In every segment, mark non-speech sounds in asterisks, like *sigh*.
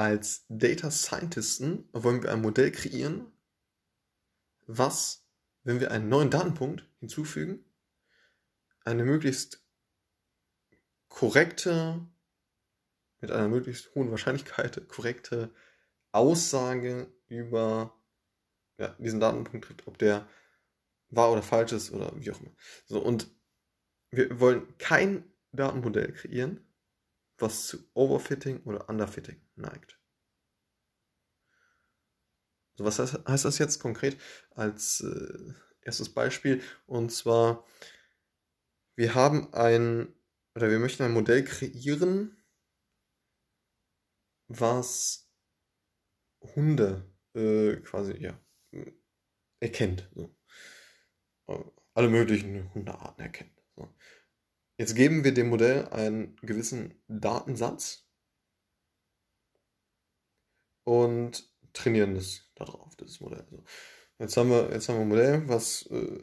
als Data Scientisten wollen wir ein Modell kreieren, was, wenn wir einen neuen Datenpunkt hinzufügen, eine möglichst korrekte, mit einer möglichst hohen Wahrscheinlichkeit *laughs* korrekte Aussage über ja, diesen Datenpunkt trifft, ob der wahr oder falsch ist oder wie auch immer. So, und wir wollen kein Datenmodell kreieren, was zu Overfitting oder Underfitting neigt. So, was heißt, heißt das jetzt konkret als äh, erstes Beispiel? Und zwar, wir haben ein, oder wir möchten ein Modell kreieren, was Hunde äh, quasi, ja, erkennt. So. Alle möglichen Hundearten erkennt. So. Jetzt geben wir dem Modell einen gewissen Datensatz und trainieren das darauf, das Modell. So. Jetzt haben wir, jetzt haben wir ein Modell, was äh,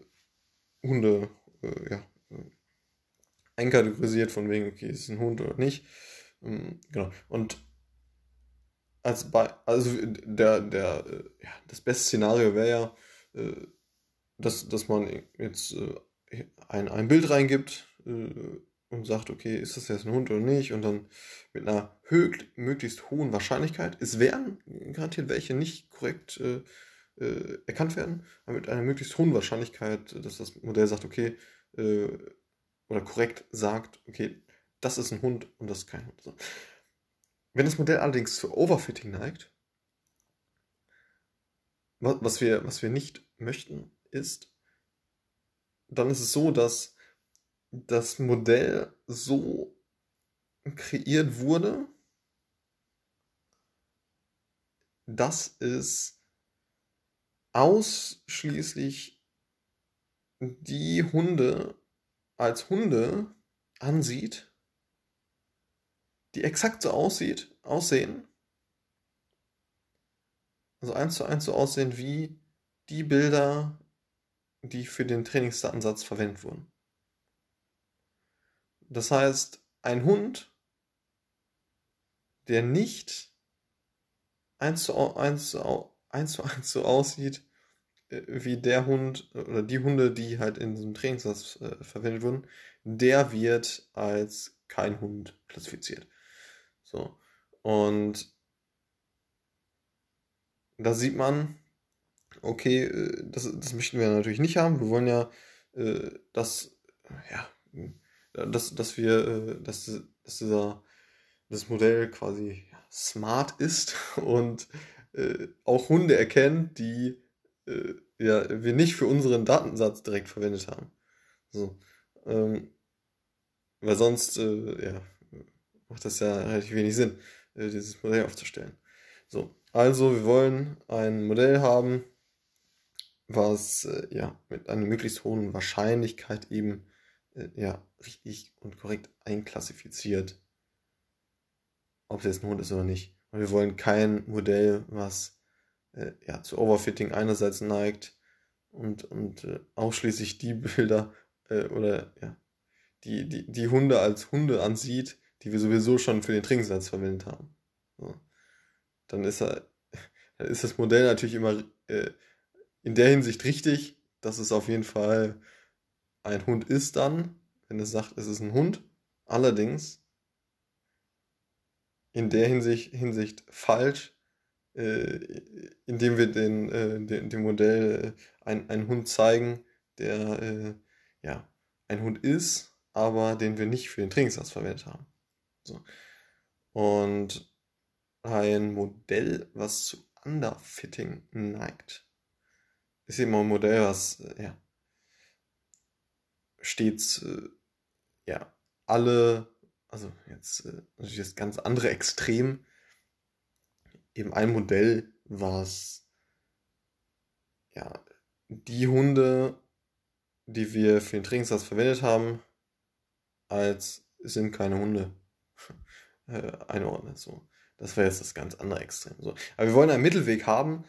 Hunde äh, ja, einkategorisiert von wegen, okay, ist es ein Hund oder nicht. Ähm, genau. Und als bei, also der, der, äh, ja, das beste Szenario wäre ja, äh, dass, dass man jetzt äh, ein, ein Bild reingibt und sagt, okay, ist das jetzt ein Hund oder nicht? Und dann mit einer möglichst hohen Wahrscheinlichkeit, es werden garantiert welche nicht korrekt äh, äh, erkannt werden, aber mit einer möglichst hohen Wahrscheinlichkeit, dass das Modell sagt, okay, äh, oder korrekt sagt, okay, das ist ein Hund und das ist kein Hund. So. Wenn das Modell allerdings zu Overfitting neigt, was wir, was wir nicht möchten, ist, dann ist es so, dass das Modell so kreiert wurde, dass es ausschließlich die Hunde als Hunde ansieht, die exakt so aussieht, aussehen, also eins zu eins so aussehen wie die Bilder, die für den Trainingsdatensatz verwendet wurden. Das heißt, ein Hund, der nicht eins zu eins, eins, zu eins so aussieht äh, wie der Hund oder die Hunde, die halt in diesem Trainingssatz äh, verwendet wurden, der wird als kein Hund klassifiziert. So. Und da sieht man, okay, äh, das, das möchten wir natürlich nicht haben. Wir wollen ja, äh, dass, ja, dass, dass wir, äh, dass, dass dieser, das Modell quasi smart ist und äh, auch Hunde erkennt, die äh, ja, wir nicht für unseren Datensatz direkt verwendet haben. So. Ähm, weil sonst, äh, ja, macht das ja relativ wenig Sinn, äh, dieses Modell aufzustellen. So, also wir wollen ein Modell haben, was äh, ja mit einer möglichst hohen Wahrscheinlichkeit eben äh, ja richtig und korrekt einklassifiziert, ob es jetzt ein Hund ist oder nicht. Und wir wollen kein Modell, was äh, ja zu Overfitting einerseits neigt und, und äh, ausschließlich die Bilder äh, oder ja die, die, die Hunde als Hunde ansieht, die wir sowieso schon für den Trinksatz verwendet haben. So. Dann ist er, *laughs* dann ist das Modell natürlich immer äh, in der Hinsicht richtig, dass es auf jeden Fall ein Hund ist dann, wenn es sagt, es ist ein Hund. Allerdings in der Hinsicht, Hinsicht falsch, äh, indem wir den, äh, den, dem Modell äh, einen Hund zeigen, der äh, ja ein Hund ist, aber den wir nicht für den Trainingssatz verwendet haben. So. Und ein Modell, was zu Underfitting neigt, ist eben ein Modell, was äh, ja, stets äh, ja, alle, also jetzt äh, natürlich das ganz andere Extrem, eben ein Modell, was ja, die Hunde, die wir für den Trainingssatz verwendet haben, als sind keine Hunde *laughs* äh, einordnet. So. Das wäre jetzt das ganz andere Extrem. So. Aber wir wollen einen Mittelweg haben,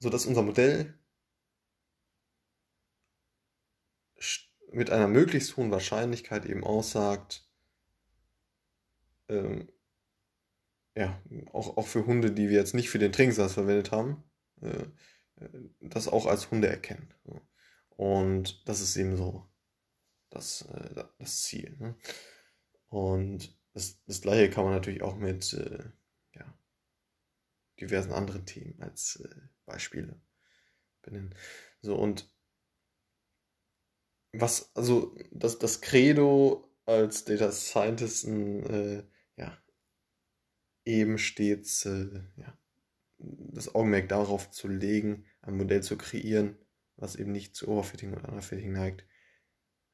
sodass unser Modell mit einer möglichst hohen Wahrscheinlichkeit eben aussagt, ähm, ja, auch, auch für Hunde, die wir jetzt nicht für den Trainingssatz verwendet haben, äh, das auch als Hunde erkennen. Und das ist eben so das, äh, das Ziel. Ne? Und das, das gleiche kann man natürlich auch mit äh, ja, diversen anderen Themen als äh, Beispiele benennen. So, und was, also das, das Credo als Data Scientisten, äh, ja, eben stets, äh, ja, das Augenmerk darauf zu legen, ein Modell zu kreieren, was eben nicht zu Overfitting oder Underfitting neigt,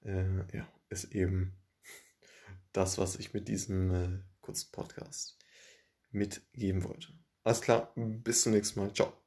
äh, ja, ist eben *laughs* das, was ich mit diesem äh, kurzen Podcast mitgeben wollte. Alles klar, bis zum nächsten Mal. Ciao.